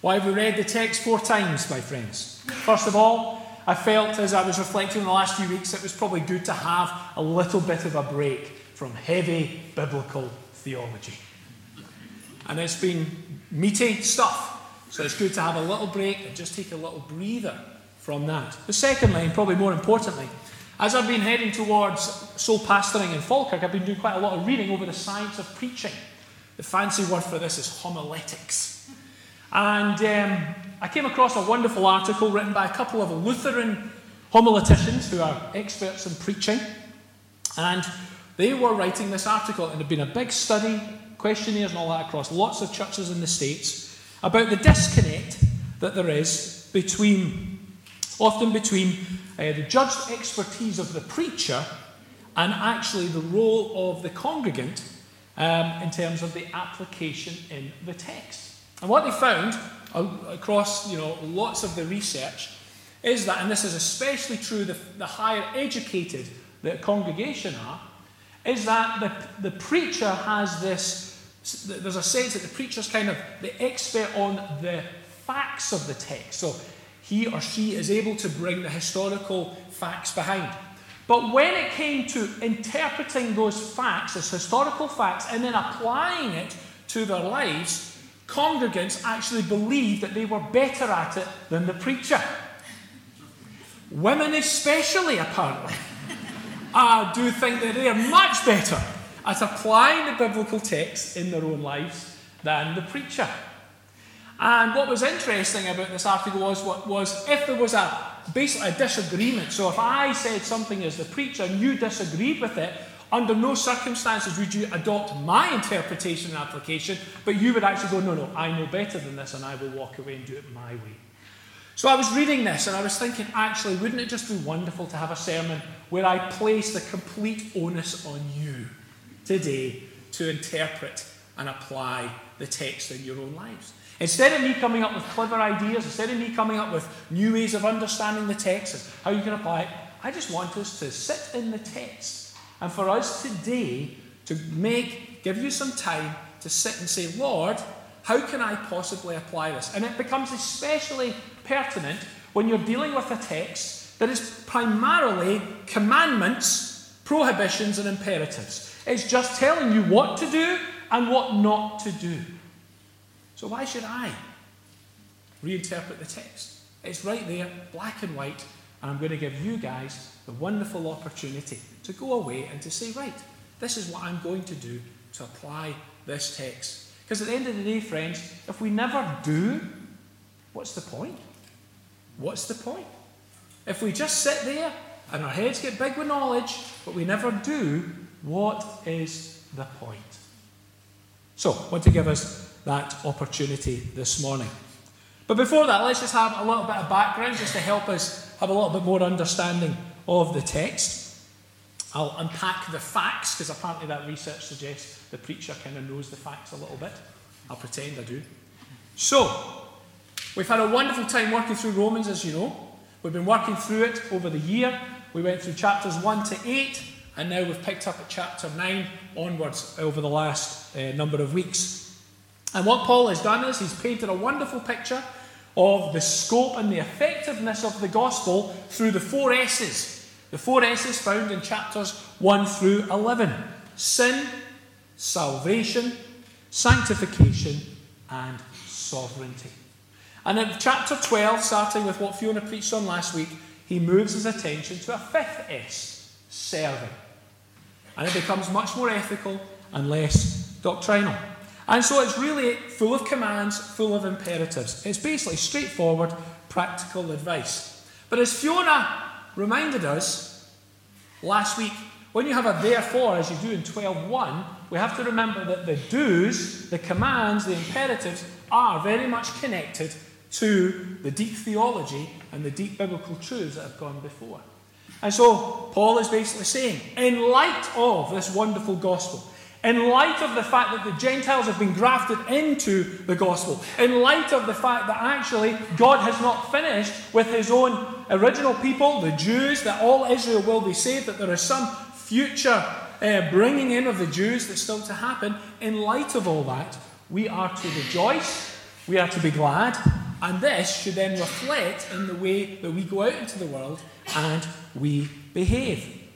Why have we read the text four times, my friends? First of all, I felt as I was reflecting on the last few weeks, it was probably good to have a little bit of a break from heavy biblical theology. And it's been meaty stuff. So it's good to have a little break and just take a little breather from that. But secondly, and probably more importantly, as I've been heading towards sole pastoring in Falkirk, I've been doing quite a lot of reading over the science of preaching. The fancy word for this is homiletics. And um, I came across a wonderful article written by a couple of Lutheran homileticians who are experts in preaching. And they were writing this article, and it had been a big study, questionnaires and all that across lots of churches in the States, about the disconnect that there is between, often between uh, the judged expertise of the preacher and actually the role of the congregant um, in terms of the application in the text. And what they found across you know, lots of the research is that, and this is especially true the, the higher educated the congregation are, is that the, the preacher has this, there's a sense that the preacher's kind of the expert on the facts of the text. So he or she is able to bring the historical facts behind. But when it came to interpreting those facts as historical facts and then applying it to their lives, congregants actually believed that they were better at it than the preacher. Women, especially, apparently, uh, do think that they are much better at applying the biblical text in their own lives than the preacher. And what was interesting about this article was, was if there was a basically a disagreement. So if I said something as the preacher and you disagreed with it, under no circumstances would you adopt my interpretation and application, but you would actually go, no, no, I know better than this, and I will walk away and do it my way. So I was reading this and I was thinking, actually, wouldn't it just be wonderful to have a sermon where I place the complete onus on you today to interpret and apply the text in your own lives? Instead of me coming up with clever ideas, instead of me coming up with new ways of understanding the text and how you can apply it, I just want us to sit in the text and for us today to make, give you some time to sit and say, Lord, how can I possibly apply this? And it becomes especially pertinent when you're dealing with a text that is primarily commandments, prohibitions, and imperatives. It's just telling you what to do and what not to do. So why should I reinterpret the text? It's right there, black and white, and I'm going to give you guys the wonderful opportunity to go away and to say, right, this is what I'm going to do to apply this text. Because at the end of the day, friends, if we never do, what's the point? What's the point? If we just sit there and our heads get big with knowledge, but we never do, what is the point? So, I want to give us that opportunity this morning. But before that, let's just have a little bit of background just to help us have a little bit more understanding of the text. I'll unpack the facts because apparently that research suggests the preacher kind of knows the facts a little bit. I'll pretend I do. So, we've had a wonderful time working through Romans, as you know. We've been working through it over the year. We went through chapters 1 to 8, and now we've picked up at chapter 9 onwards over the last uh, number of weeks. And what Paul has done is he's painted a wonderful picture of the scope and the effectiveness of the gospel through the four S's. The four S's found in chapters 1 through 11 sin, salvation, sanctification, and sovereignty. And in chapter 12, starting with what Fiona preached on last week, he moves his attention to a fifth S serving. And it becomes much more ethical and less doctrinal. And so it's really full of commands, full of imperatives. It's basically straightforward, practical advice. But as Fiona reminded us last week, when you have a therefore, as you do in 12.1, we have to remember that the do's, the commands, the imperatives are very much connected to the deep theology and the deep biblical truths that have gone before. And so Paul is basically saying, in light of this wonderful gospel, in light of the fact that the Gentiles have been grafted into the gospel, in light of the fact that actually God has not finished with his own original people, the Jews, that all Israel will be saved, that there is some future uh, bringing in of the Jews that's still to happen, in light of all that, we are to rejoice We are to be glad, and this should then reflect in the way that we go out into the world and we behave.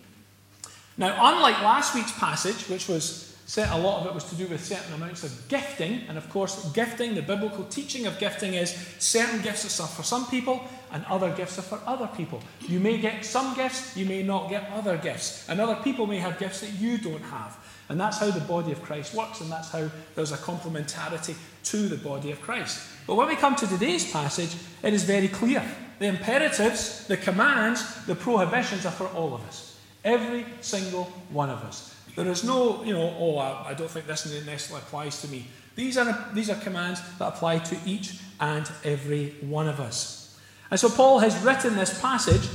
Now, unlike last week's passage, which was a lot of it was to do with certain amounts of gifting, and of course, gifting, the biblical teaching of gifting is certain gifts are for some people and other gifts are for other people. You may get some gifts, you may not get other gifts, and other people may have gifts that you don't have. And that's how the body of Christ works, and that's how there's a complementarity to the body of Christ. But when we come to today's passage, it is very clear. The imperatives, the commands, the prohibitions are for all of us. Every single one of us. There is no, you know, oh, I, I don't think this necessarily applies to me. These are, these are commands that apply to each and every one of us. And so Paul has written this passage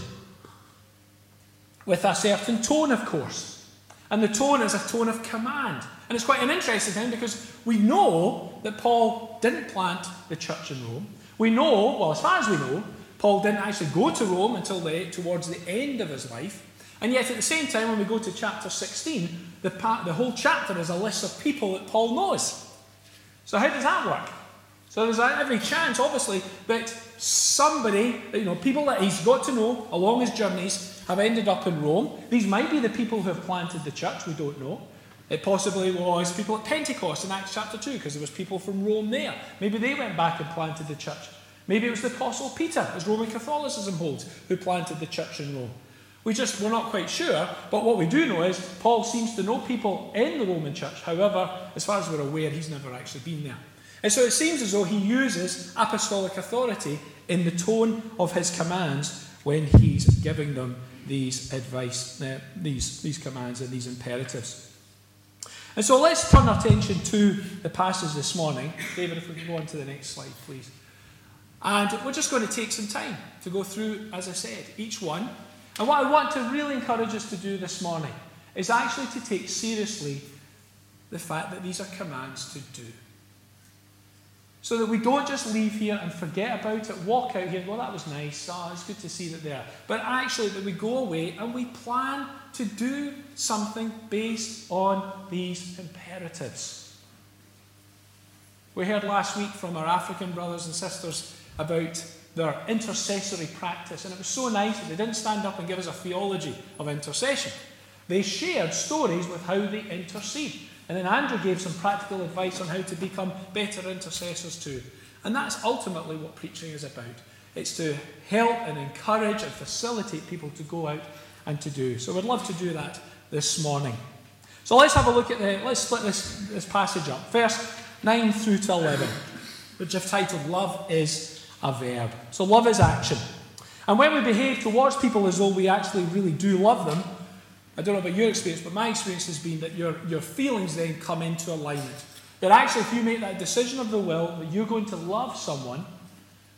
with a certain tone, of course. And the tone is a tone of command. And it's quite an interesting thing because we know that Paul didn't plant the church in Rome. We know, well, as far as we know, Paul didn't actually go to Rome until the, towards the end of his life. And yet, at the same time, when we go to chapter 16, the, part, the whole chapter is a list of people that Paul knows. So, how does that work? So, there's every chance, obviously, that somebody, you know, people that he's got to know along his journeys have ended up in Rome. These might be the people who have planted the church, we don't know. It possibly was people at Pentecost in Acts chapter 2, because there was people from Rome there. Maybe they went back and planted the church. Maybe it was the Apostle Peter, as Roman Catholicism holds, who planted the church in Rome. We just, we're not quite sure, but what we do know is Paul seems to know people in the Roman church. However, as far as we're aware, he's never actually been there. And so it seems as though he uses apostolic authority in the tone of his commands when he's giving them these advice, uh, these, these commands and these imperatives. And so let's turn our attention to the passage this morning. David, if we can go on to the next slide, please. And we're just going to take some time to go through, as I said, each one and what I want to really encourage us to do this morning is actually to take seriously the fact that these are commands to do. So that we don't just leave here and forget about it, walk out here, well, that was nice, oh, it's good to see that there. But actually, that we go away and we plan to do something based on these imperatives. We heard last week from our African brothers and sisters about their intercessory practice. And it was so nice that they didn't stand up and give us a theology of intercession. They shared stories with how they intercede. And then Andrew gave some practical advice on how to become better intercessors too. And that's ultimately what preaching is about. It's to help and encourage and facilitate people to go out and to do. So we'd love to do that this morning. So let's have a look at the, let's split this, this passage up. First, 9 through to 11, which I've titled Love is a verb. So love is action. And when we behave towards people as though we actually really do love them, I don't know about your experience, but my experience has been that your, your feelings then come into alignment. That actually, if you make that decision of the will that you're going to love someone,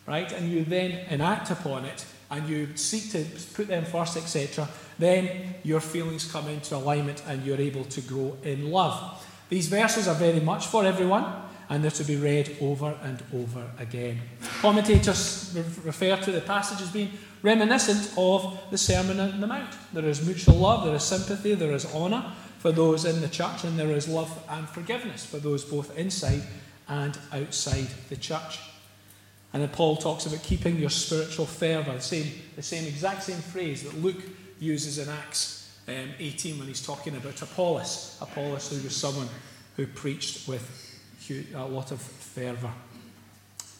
right, and you then enact upon it, and you seek to put them first, etc., then your feelings come into alignment and you're able to grow in love. These verses are very much for everyone and they're to be read over and over again. Commentators refer to the passage as being reminiscent of the Sermon on the Mount. There is mutual love, there is sympathy, there is honour for those in the church, and there is love and forgiveness for those both inside and outside the church. And then Paul talks about keeping your spiritual fervour, the same, the same exact same phrase that Luke uses in Acts um, 18 when he's talking about Apollos. Apollos, who was someone who preached with a lot of fervour.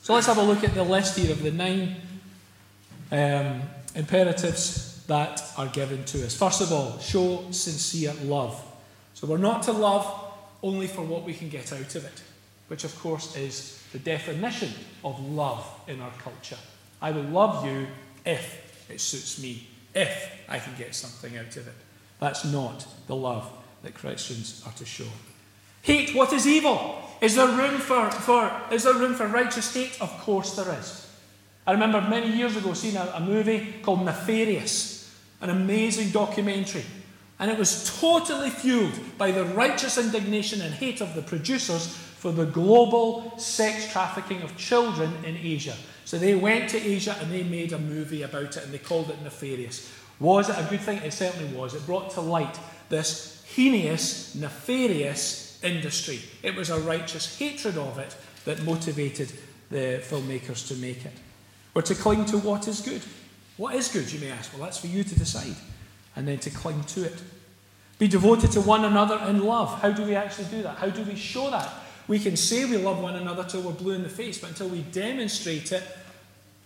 So let's have a look at the list here of the nine um, imperatives that are given to us. First of all, show sincere love. So we're not to love only for what we can get out of it, which of course is the definition of love in our culture. I will love you if it suits me, if I can get something out of it. That's not the love that Christians are to show. Hate what is evil. Is there room for, for, is there room for righteous hate? Of course there is. I remember many years ago seeing a, a movie called Nefarious, an amazing documentary. And it was totally fueled by the righteous indignation and hate of the producers for the global sex trafficking of children in Asia. So they went to Asia and they made a movie about it and they called it Nefarious. Was it a good thing? It certainly was. It brought to light this heinous, nefarious industry. It was a righteous hatred of it that motivated the filmmakers to make it. We're to cling to what is good. What is good, you may ask? Well, that's for you to decide, and then to cling to it. Be devoted to one another in love. How do we actually do that? How do we show that? We can say we love one another till we're blue in the face, but until we demonstrate it,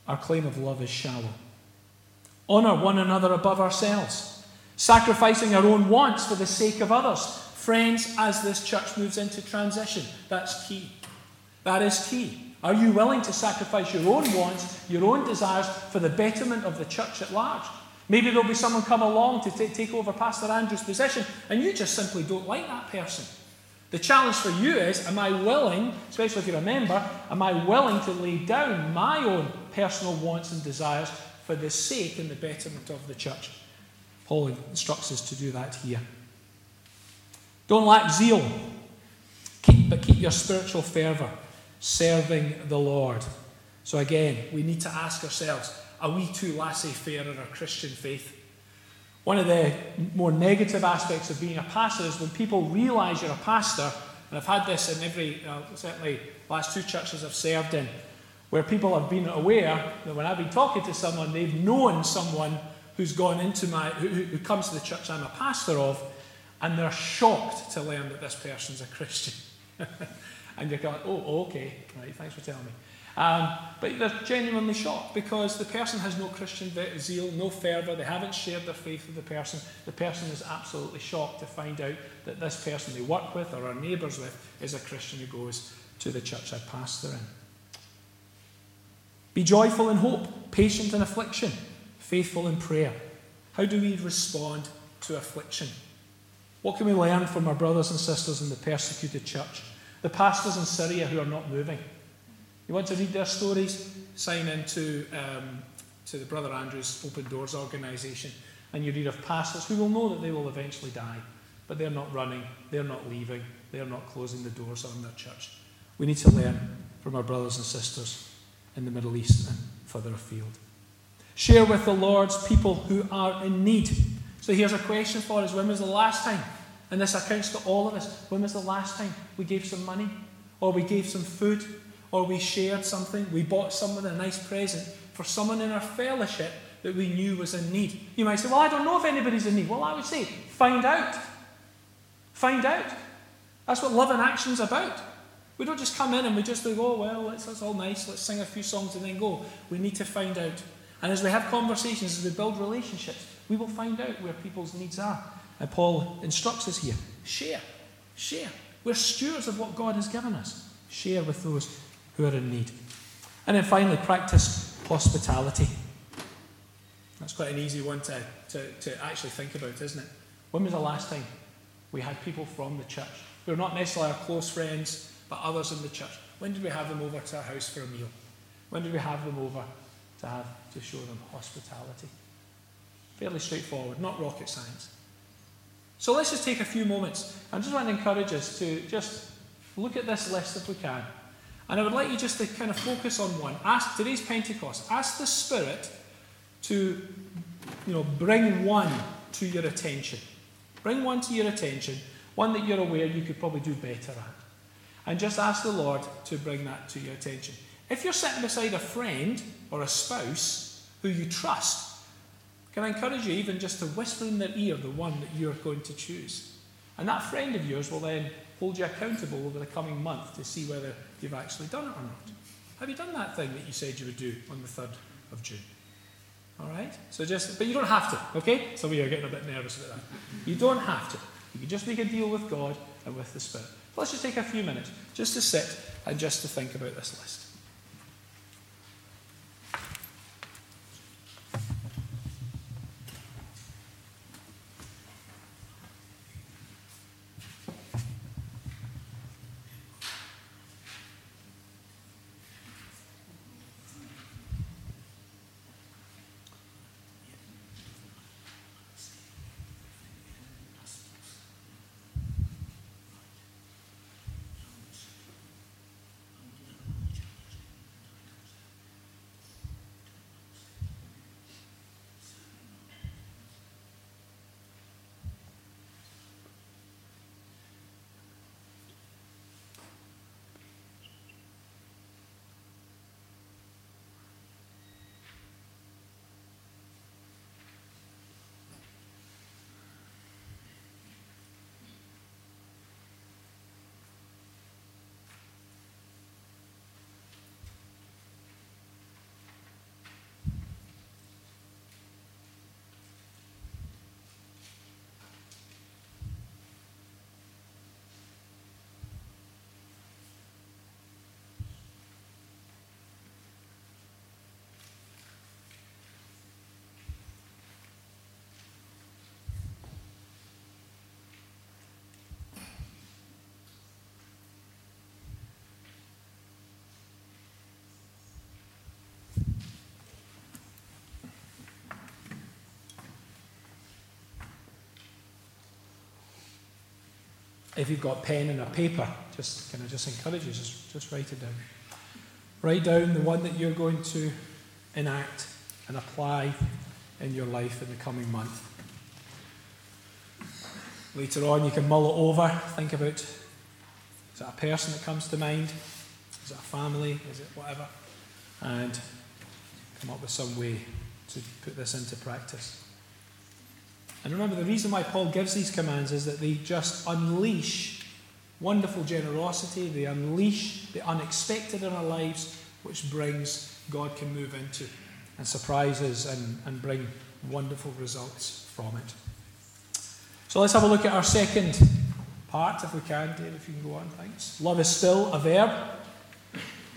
our claim of love is shallow. Honour one another above ourselves, sacrificing our own wants for the sake of others. Friends, as this church moves into transition, that's key. That is key. Are you willing to sacrifice your own wants, your own desires for the betterment of the church at large? Maybe there'll be someone come along to t- take over Pastor Andrew's position, and you just simply don't like that person. The challenge for you is Am I willing, especially if you're a member, am I willing to lay down my own personal wants and desires for the sake and the betterment of the church? Paul instructs us to do that here. Don't lack zeal, keep, but keep your spiritual fervour, serving the Lord. So again, we need to ask ourselves are we too laissez faire in our Christian faith? One of the more negative aspects of being a pastor is when people realize you're a pastor, and I've had this in every, uh, certainly, last two churches I've served in, where people have been aware that when I've been talking to someone, they've known someone who's gone into my, who, who comes to the church I'm a pastor of, and they're shocked to learn that this person's a Christian. and you're going, oh, okay, right, thanks for telling me. Um, but they're genuinely shocked because the person has no Christian zeal, no fervour, they haven't shared their faith with the person. The person is absolutely shocked to find out that this person they work with or are neighbours with is a Christian who goes to the church I pastor in. Be joyful in hope, patient in affliction, faithful in prayer. How do we respond to affliction? What can we learn from our brothers and sisters in the persecuted church? The pastors in Syria who are not moving. You want to read their stories? Sign into um, to the Brother Andrews Open Doors organisation, and you read of pastors who will know that they will eventually die, but they're not running, they're not leaving, they're not closing the doors on their church. We need to learn from our brothers and sisters in the Middle East and further afield. Share with the Lord's people who are in need. So here's a question for us When was the last time? And this accounts to all of us. When was the last time we gave some money? Or we gave some food? or we shared something, we bought someone a nice present for someone in our fellowship that we knew was in need. You might say, Well, I don't know if anybody's in need. Well, I would say, find out. Find out. That's what love and action's about. We don't just come in and we just go, oh, well, that's, that's all nice, let's sing a few songs and then go. We need to find out. And as we have conversations, as we build relationships, we will find out where people's needs are. And Paul instructs us here share, share. We're stewards of what God has given us. Share with those who are in need. And then finally, practice hospitality. That's quite an easy one to, to, to actually think about, isn't it? When was the last time we had people from the church who are not necessarily our close friends, but others in the church? When did we have them over to our house for a meal? When did we have them over to have to show them hospitality? Fairly straightforward, not rocket science. So let's just take a few moments. I just want to encourage us to just look at this list if we can. And I would like you just to kind of focus on one. Ask today's Pentecost. Ask the Spirit to, you know, bring one to your attention. Bring one to your attention, one that you're aware you could probably do better at. And just ask the Lord to bring that to your attention. If you're sitting beside a friend or a spouse who you trust, can I encourage you even just to whisper in their ear the one that you're going to choose? And that friend of yours will then hold you accountable over the coming month to see whether you've actually done it or not. Have you done that thing that you said you would do on the 3rd of June? All right? So just, but you don't have to, okay? Some of you are getting a bit nervous about that. You don't have to. You can just make a deal with God and with the Spirit. Let's just take a few minutes just to sit and just to think about this list. If you've got pen and a paper, just kind of just encourage you, just, just write it down. Write down the one that you're going to enact and apply in your life in the coming month. Later on, you can mull it over, think about is it a person that comes to mind? Is it a family? Is it whatever? And come up with some way to put this into practice. And remember, the reason why Paul gives these commands is that they just unleash wonderful generosity, they unleash the unexpected in our lives, which brings God can move into and surprises and, and bring wonderful results from it. So let's have a look at our second part, if we can. Dave, if you can go on, thanks. Love is still a verb.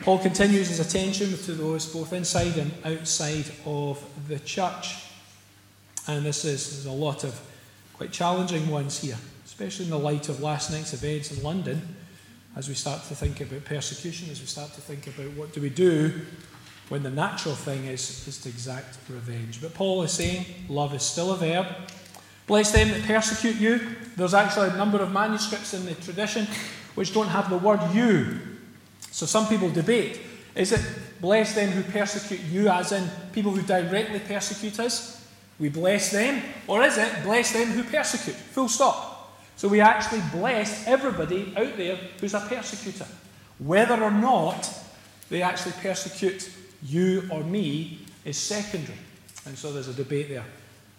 Paul continues his attention to those both inside and outside of the church. And this is there's a lot of quite challenging ones here, especially in the light of last night's events in London, as we start to think about persecution, as we start to think about what do we do when the natural thing is, is to exact revenge. But Paul is saying love is still a verb. Bless them that persecute you. There's actually a number of manuscripts in the tradition which don't have the word you. So some people debate is it bless them who persecute you, as in people who directly persecute us? We bless them. Or is it bless them who persecute? Full stop. So we actually bless everybody out there who's a persecutor. Whether or not they actually persecute you or me is secondary. And so there's a debate there.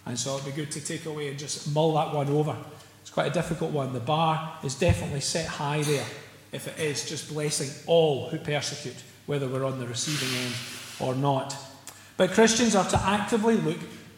And so it'd be good to take away and just mull that one over. It's quite a difficult one. The bar is definitely set high there if it is just blessing all who persecute, whether we're on the receiving end or not. But Christians are to actively look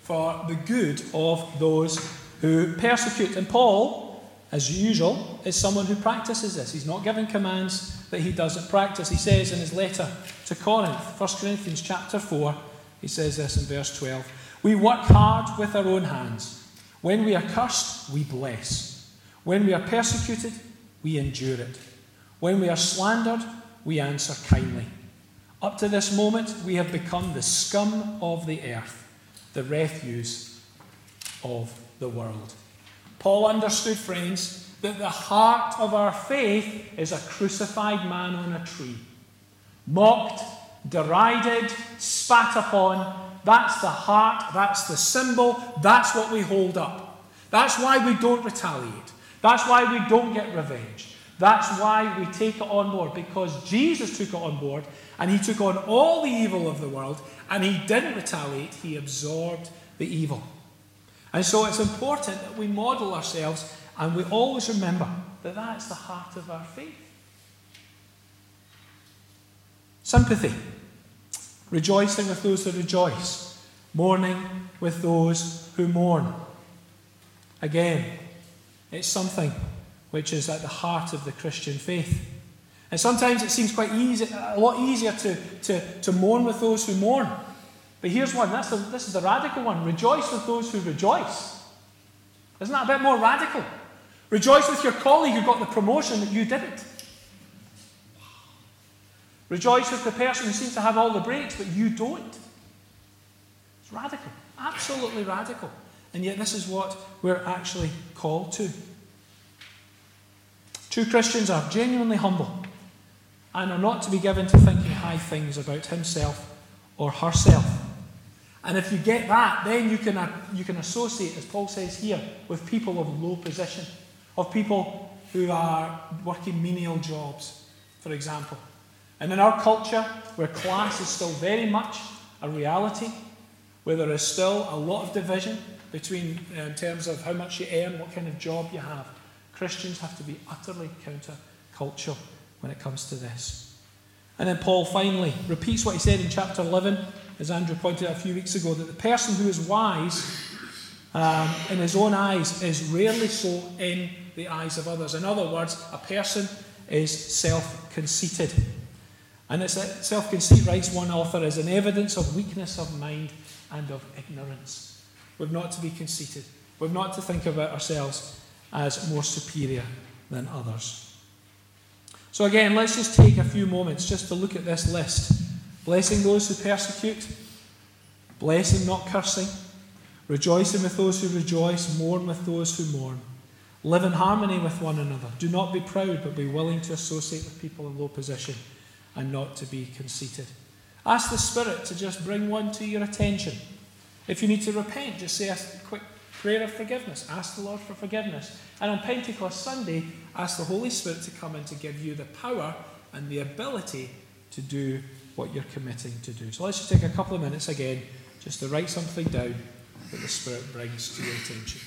for the good of those who persecute. And Paul, as usual, is someone who practices this. He's not giving commands that he doesn't practice. He says in his letter to Corinth, 1 Corinthians chapter 4, he says this in verse 12. We work hard with our own hands. When we are cursed, we bless. When we are persecuted, we endure it. When we are slandered, we answer kindly. Up to this moment, we have become the scum of the earth, the refuse of the world. Paul understood, friends, that the heart of our faith is a crucified man on a tree, mocked, derided, spat upon, that's the heart, that's the symbol, that's what we hold up. That's why we don't retaliate. That's why we don't get revenge. That's why we take it on board, because Jesus took it on board and he took on all the evil of the world and he didn't retaliate, he absorbed the evil. And so it's important that we model ourselves and we always remember that that's the heart of our faith. Sympathy rejoicing with those who rejoice, mourning with those who mourn. Again, it's something which is at the heart of the Christian faith. And sometimes it seems quite easy, a lot easier to, to, to mourn with those who mourn. But here's one that's the, this is the radical one rejoice with those who rejoice. Isn't that a bit more radical? Rejoice with your colleague who got the promotion that you didn't. Rejoice with the person who seems to have all the breaks, but you don't. It's radical, absolutely radical. And yet, this is what we're actually called to. True Christians are genuinely humble and are not to be given to thinking high things about himself or herself. And if you get that, then you can, you can associate, as Paul says here, with people of low position, of people who are working menial jobs, for example. And in our culture, where class is still very much a reality, where there is still a lot of division between uh, in terms of how much you earn, what kind of job you have, Christians have to be utterly counter-cultural when it comes to this. And then Paul finally repeats what he said in chapter 11, as Andrew pointed out a few weeks ago, that the person who is wise um, in his own eyes is rarely so in the eyes of others. In other words, a person is self conceited. And it's self conceit, writes one author, is an evidence of weakness of mind and of ignorance. We're not to be conceited. We're not to think about ourselves as more superior than others. So, again, let's just take a few moments just to look at this list blessing those who persecute, blessing, not cursing, rejoicing with those who rejoice, mourn with those who mourn, Live in harmony with one another. Do not be proud, but be willing to associate with people in low position and not to be conceited. Ask the Spirit to just bring one to your attention. If you need to repent, just say a quick prayer of forgiveness. Ask the Lord for forgiveness. And on Pentecost Sunday, ask the Holy Spirit to come and to give you the power and the ability to do what you're committing to do. So let's just take a couple of minutes again just to write something down that the Spirit brings to your attention.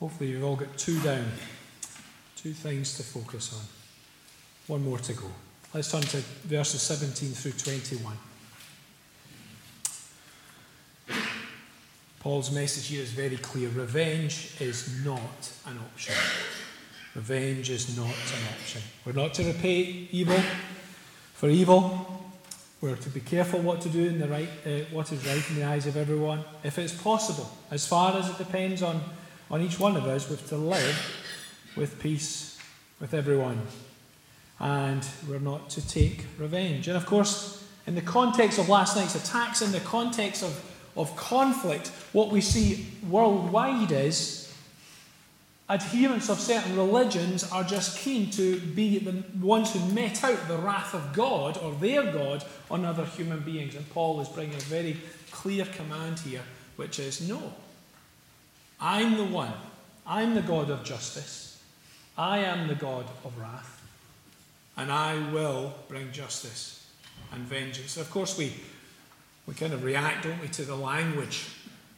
Hopefully, you've all got two down, two things to focus on. One more to go. Let's turn to verses 17 through 21. Paul's message here is very clear. Revenge is not an option. Revenge is not an option. We're not to repay evil for evil. We're to be careful what to do in the right, uh, what is right in the eyes of everyone, if it's possible, as far as it depends on on each one of us with to live with peace with everyone. And we're not to take revenge. And of course, in the context of last night's attacks, in the context of, of conflict, what we see worldwide is adherents of certain religions are just keen to be the ones who met out the wrath of God or their God on other human beings. And Paul is bringing a very clear command here, which is no, I'm the one. I'm the God of justice. I am the God of wrath. And I will bring justice and vengeance. Of course, we, we kind of react, don't we, to the language.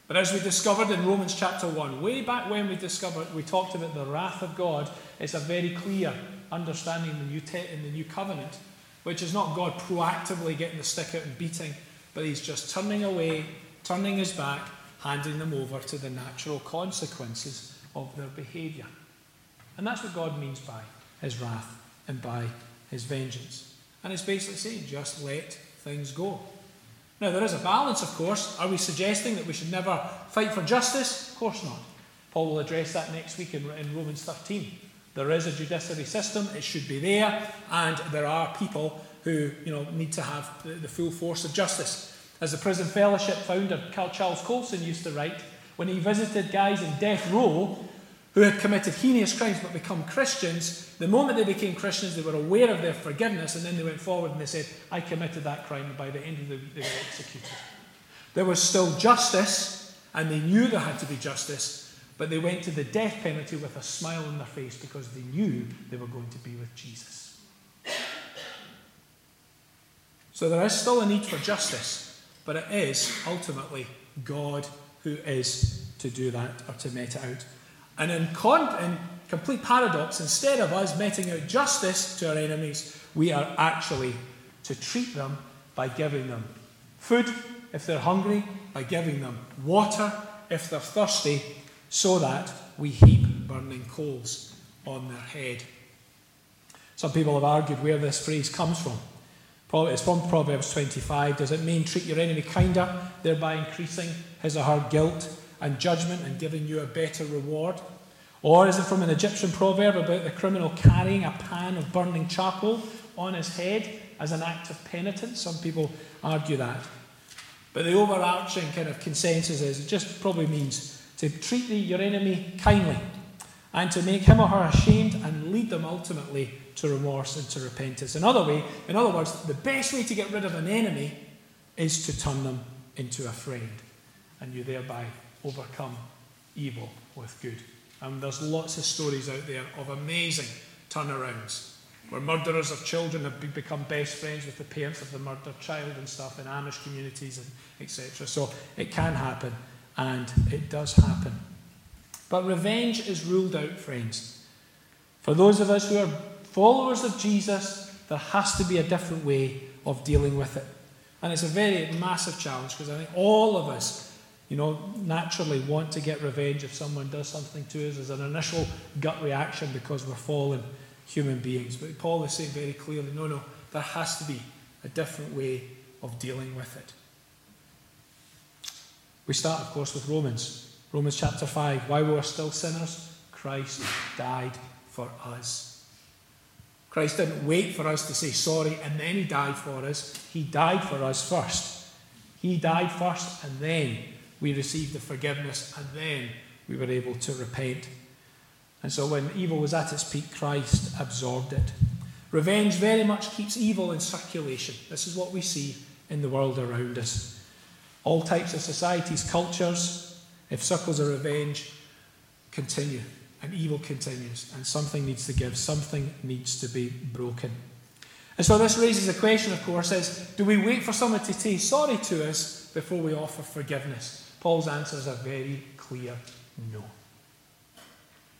But as we discovered in Romans chapter 1, way back when we discovered, we talked about the wrath of God, it's a very clear understanding in the New, te- in the new Covenant, which is not God proactively getting the stick out and beating, but He's just turning away, turning His back, handing them over to the natural consequences of their behaviour. And that's what God means by his wrath and by his vengeance. And it's basically saying, just let things go. Now, there is a balance, of course. Are we suggesting that we should never fight for justice? Of course not. Paul will address that next week in, in Romans 13. There is a judiciary system, it should be there, and there are people who you know, need to have the, the full force of justice. As the Prison Fellowship founder Charles Colson used to write, when he visited guys in death row who had committed heinous crimes but become Christians, the moment they became Christians, they were aware of their forgiveness and then they went forward and they said, I committed that crime, and by the end of the week they were executed. There was still justice, and they knew there had to be justice, but they went to the death penalty with a smile on their face because they knew they were going to be with Jesus. So there is still a need for justice. But it is ultimately God who is to do that or to mete it out. And in, con- in complete paradox, instead of us meting out justice to our enemies, we are actually to treat them by giving them food if they're hungry, by giving them water if they're thirsty, so that we heap burning coals on their head. Some people have argued where this phrase comes from. It's from Proverbs 25. Does it mean treat your enemy kinder, thereby increasing his or her guilt and judgment and giving you a better reward? Or is it from an Egyptian proverb about the criminal carrying a pan of burning charcoal on his head as an act of penitence? Some people argue that. But the overarching kind of consensus is it just probably means to treat the, your enemy kindly and to make him or her ashamed and lead them ultimately to remorse and to repentance. In other, way, in other words, the best way to get rid of an enemy is to turn them into a friend, and you thereby overcome evil with good. And there's lots of stories out there of amazing turnarounds where murderers of children have become best friends with the parents of the murdered child and stuff in Amish communities and etc. So it can happen, and it does happen. But revenge is ruled out, friends. For those of us who are followers of Jesus, there has to be a different way of dealing with it. And it's a very massive challenge because I think all of us, you know, naturally want to get revenge if someone does something to us as an initial gut reaction because we're fallen human beings. But Paul is saying very clearly no, no, there has to be a different way of dealing with it. We start, of course, with Romans. Romans chapter 5. While we were still sinners, Christ died for us. Christ didn't wait for us to say sorry and then he died for us. He died for us first. He died first and then we received the forgiveness and then we were able to repent. And so when evil was at its peak, Christ absorbed it. Revenge very much keeps evil in circulation. This is what we see in the world around us. All types of societies, cultures, if circles of revenge continue, and evil continues, and something needs to give, something needs to be broken. And so this raises a question, of course, is do we wait for someone to say sorry to us before we offer forgiveness? Paul's answer is a very clear no.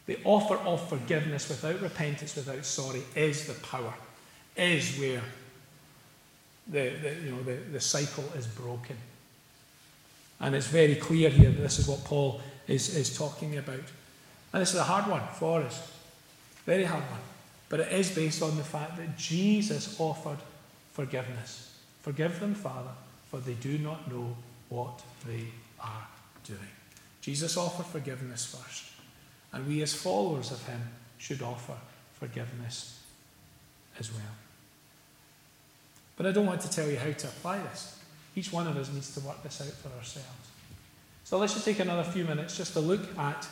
The offer of forgiveness without repentance, without sorry, is the power, is where the, the, you know, the, the cycle is broken. And it's very clear here that this is what Paul is, is talking about. And this is a hard one for us. Very hard one. But it is based on the fact that Jesus offered forgiveness. Forgive them, Father, for they do not know what they are doing. Jesus offered forgiveness first. And we, as followers of him, should offer forgiveness as well. But I don't want to tell you how to apply this. Each one of us needs to work this out for ourselves. So let's just take another few minutes just to look at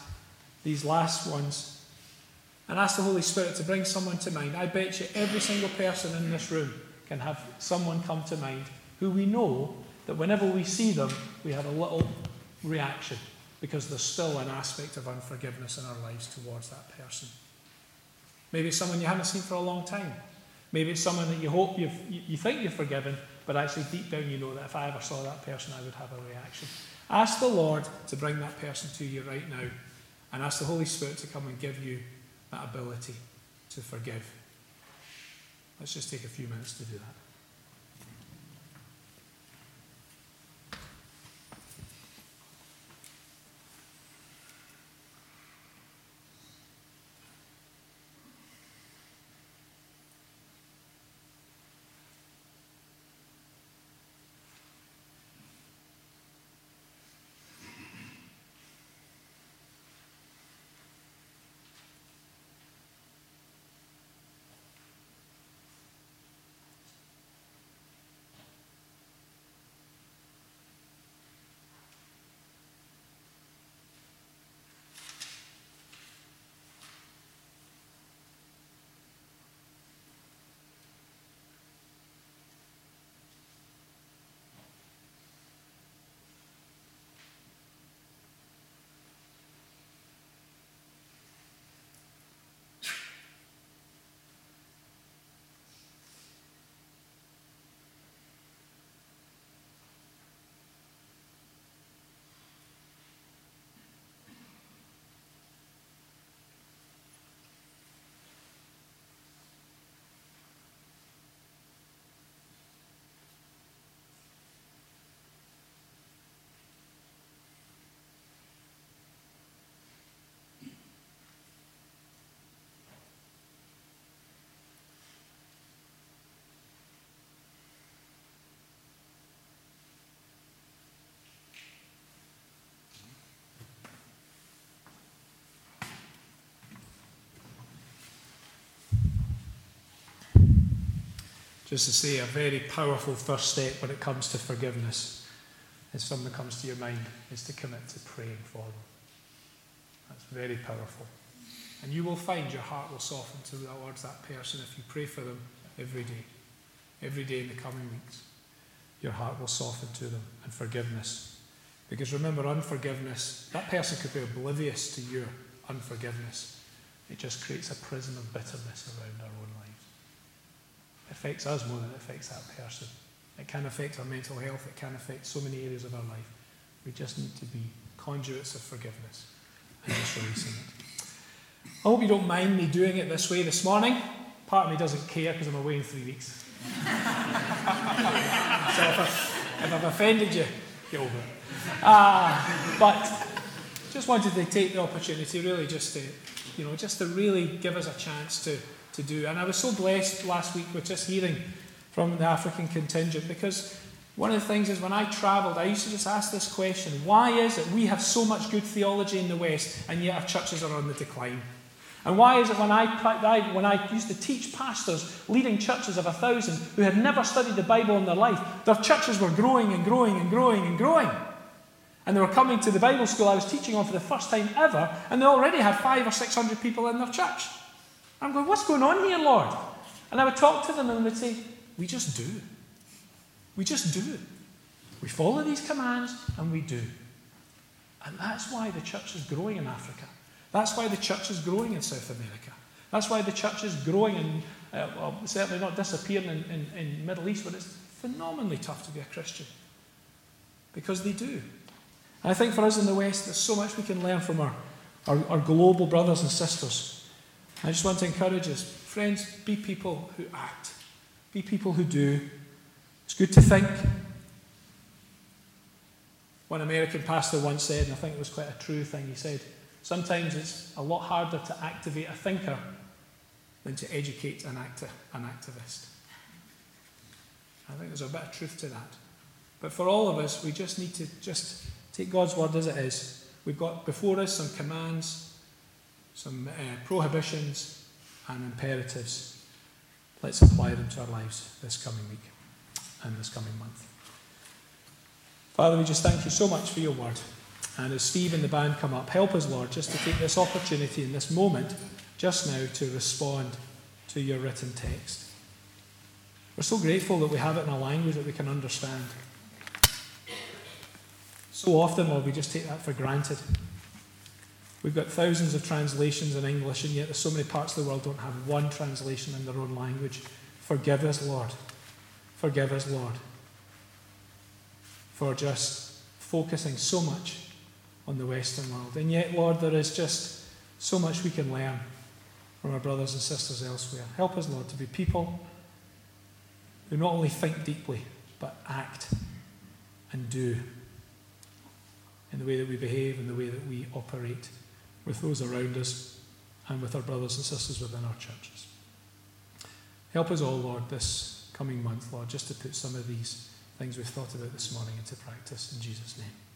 these last ones, and ask the Holy Spirit to bring someone to mind. I bet you every single person in this room can have someone come to mind who we know that whenever we see them, we have a little reaction because there's still an aspect of unforgiveness in our lives towards that person. Maybe it's someone you haven't seen for a long time. Maybe it's someone that you hope you've, you think you've forgiven, but actually deep down you know that if I ever saw that person, I would have a reaction. Ask the Lord to bring that person to you right now and ask the Holy Spirit to come and give you that ability to forgive. Let's just take a few minutes to do that. Just to say a very powerful first step when it comes to forgiveness, if someone comes to your mind, is to commit to praying for them. That's very powerful. And you will find your heart will soften towards that person if you pray for them every day. Every day in the coming weeks, your heart will soften to them and forgiveness. Because remember, unforgiveness, that person could be oblivious to your unforgiveness. It just creates a prison of bitterness around our own lives. Affects us more than it affects that person. It can affect our mental health, it can affect so many areas of our life. We just need to be conduits of forgiveness and just releasing it. I hope you don't mind me doing it this way this morning. Part of me doesn't care because I'm away in three weeks. so if, I, if I've offended you, get over it. Uh, but just wanted to take the opportunity really just to, you know, just to really give us a chance to, to do. And I was so blessed last week with just hearing from the African contingent because one of the things is when I travelled, I used to just ask this question why is it we have so much good theology in the West and yet our churches are on the decline? And why is it when I, when I used to teach pastors leading churches of a thousand who had never studied the Bible in their life, their churches were growing and growing and growing and growing? And they were coming to the Bible school I was teaching on for the first time ever, and they already had five or six hundred people in their church. I'm going, what's going on here, Lord? And I would talk to them and they would say, we just do. We just do. We follow these commands and we do. And that's why the church is growing in Africa. That's why the church is growing in South America. That's why the church is growing and uh, well, certainly not disappearing in, in, in Middle East, but it's phenomenally tough to be a Christian. Because they do. And I think for us in the West, there's so much we can learn from our, our, our global brothers and sisters. I just want to encourage us, friends, be people who act. Be people who do. It's good to think. One American pastor once said, and I think it was quite a true thing, he said, Sometimes it's a lot harder to activate a thinker than to educate an actor, an activist. I think there's a bit of truth to that. But for all of us, we just need to just take God's word as it is. We've got before us some commands, some uh, prohibitions, and imperatives. Let's apply them to our lives this coming week and this coming month. Father, we just thank you so much for your word. And as Steve and the band come up, help us, Lord, just to take this opportunity in this moment, just now, to respond to your written text. We're so grateful that we have it in a language that we can understand. So often, Lord, we just take that for granted. We've got thousands of translations in English, and yet there's so many parts of the world don't have one translation in their own language. Forgive us, Lord. Forgive us, Lord, for just focusing so much on the Western world. And yet, Lord, there is just so much we can learn from our brothers and sisters elsewhere. Help us, Lord, to be people who not only think deeply, but act and do in the way that we behave, and the way that we operate with those around us and with our brothers and sisters within our churches. Help us all, Lord, this coming month, Lord, just to put some of these things we've thought about this morning into practice. In Jesus' name.